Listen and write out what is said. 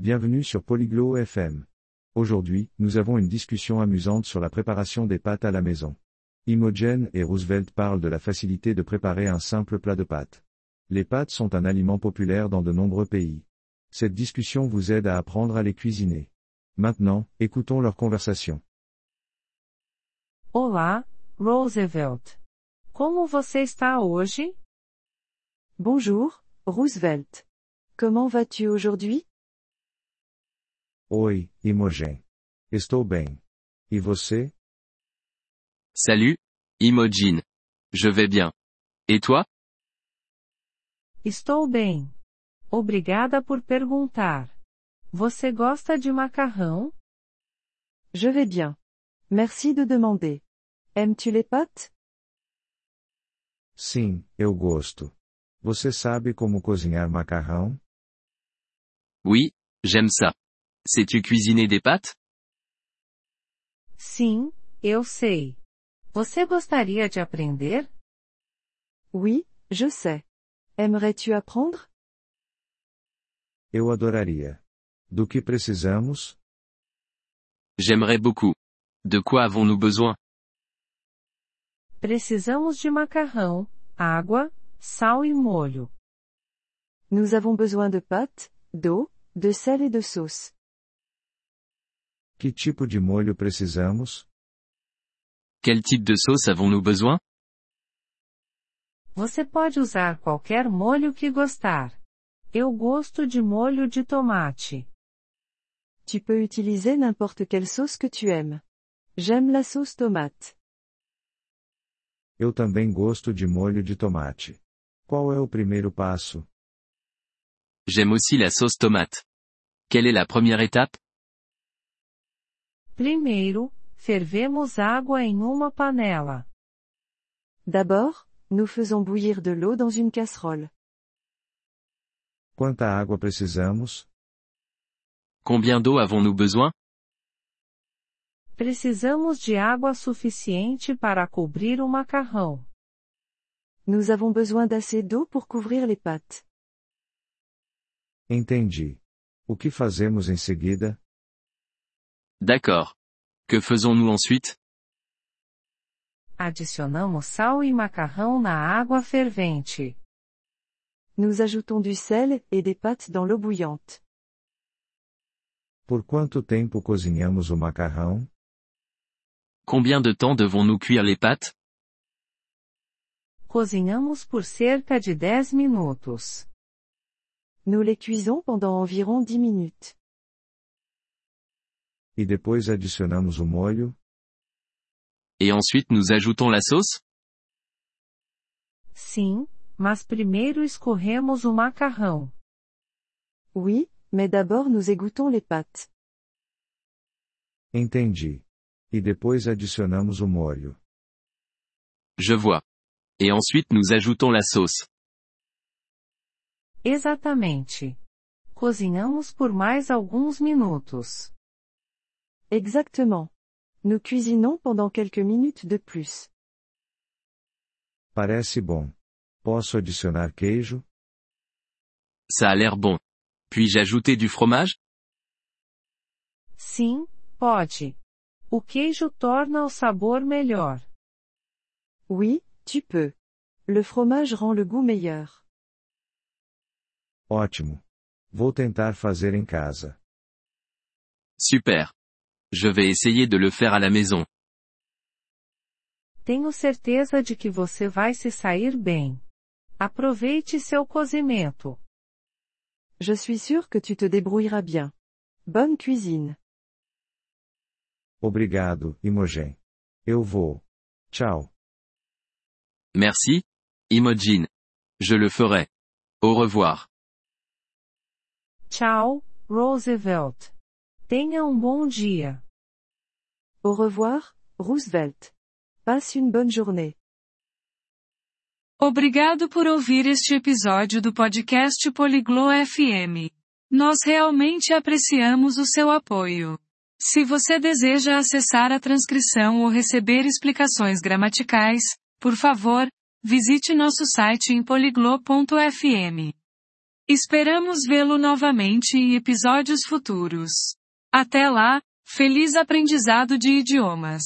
Bienvenue sur Polyglot FM. Aujourd'hui, nous avons une discussion amusante sur la préparation des pâtes à la maison. Imogen et Roosevelt parlent de la facilité de préparer un simple plat de pâtes. Les pâtes sont un aliment populaire dans de nombreux pays. Cette discussion vous aide à apprendre à les cuisiner. Maintenant, écoutons leur conversation. Olá, Roosevelt. Como você está hoje? Bonjour, Roosevelt. Comment vas-tu aujourd'hui? Oi, Imogen. Estou bem. E você? Salut, Imogen. Je vais bien. Et toi? Estou bem. Obrigada por perguntar. Você gosta de macarrão? Je vais bien. Merci de demander. Aimes-tu les pâtes? Sim, eu gosto. Você sabe como cozinhar macarrão? Oui, j'aime ça. Sais-tu cuisiner des pâtes? Sim, eu sei. Você gostaria de aprender? Oui, je sais. Aimerais-tu apprendre? Eu adoraria. Do que precisamos? J'aimerais beaucoup. De quoi avons-nous besoin? Precisamos de macarrão, água, sal e molho. Nous avons besoin de pâtes, d'eau, de sel et de sauce. Que tipo de molho precisamos? Quel type de sauce avons-nous besoin? Você pode usar qualquer molho que gostar. Eu gosto de molho de tomate. Tu peux utiliser n'importe quelle sauce que tu aimes. J'aime la sauce tomate. Eu também gosto de molho de tomate. Qual é o primeiro passo? J'aime aussi la sauce tomate. Quelle est la première étape? Primeiro, fervemos água em uma panela. D'abord, nous faisons bouillir de l'eau dans une casserole. Quanta água precisamos? Combien d'eau avons-nous besoin? Precisamos de água suficiente para cobrir o macarrão. Nous avons besoin d'assez d'eau pour couvrir les pâtes. Entendi. O que fazemos em seguida? D'accord. Que faisons-nous ensuite? Adicionamos sal e macarrão na água fervente. Nous ajoutons du sel et des pâtes dans l'eau bouillante. Por quanto tempo cozinhamos o macarrão? Combien de temps devons-nous cuire les pâtes? Cozinhamos por cerca de 10 minutos. Nous les cuisons pendant environ 10 minutes. E depois adicionamos o molho? Et ensuite nous ajoutons la sauce? Sim, mas primeiro escorremos o macarrão. Oui, mais d'abord nous égouttons les pâtes. Entendi. E depois adicionamos o molho. Je vois. Et ensuite nous ajoutons la sauce. Exatamente. Cozinhamos por mais alguns minutos. Exactement. Nous cuisinons pendant quelques minutes de plus. Parece bom. Posso adicionar queijo? Ça a l'air bon. Puis-je ajouter du fromage? Sim, pode. O queijo torna o sabor melhor. Oui, tu peux. Le fromage rend le goût meilleur. Ótimo. Vou tentar fazer em casa. Super. Je vais essayer de le faire à la maison. Tenho certeza de que você vai se sair bem. Aproveite seu cozimento. Je suis sûr que tu te débrouilleras bien. Bonne cuisine. Obrigado, Imogen. Eu vou. Tchau. Merci, Imogen. Je le ferai. Au revoir. Tchau, Roosevelt. Tenha um bom dia. Au revoir, Roosevelt. Passe une bonne journée. Obrigado por ouvir este episódio do podcast Poliglo FM. Nós realmente apreciamos o seu apoio. Se você deseja acessar a transcrição ou receber explicações gramaticais, por favor, visite nosso site em poliglo.fm. Esperamos vê-lo novamente em episódios futuros. Até lá, feliz aprendizado de idiomas!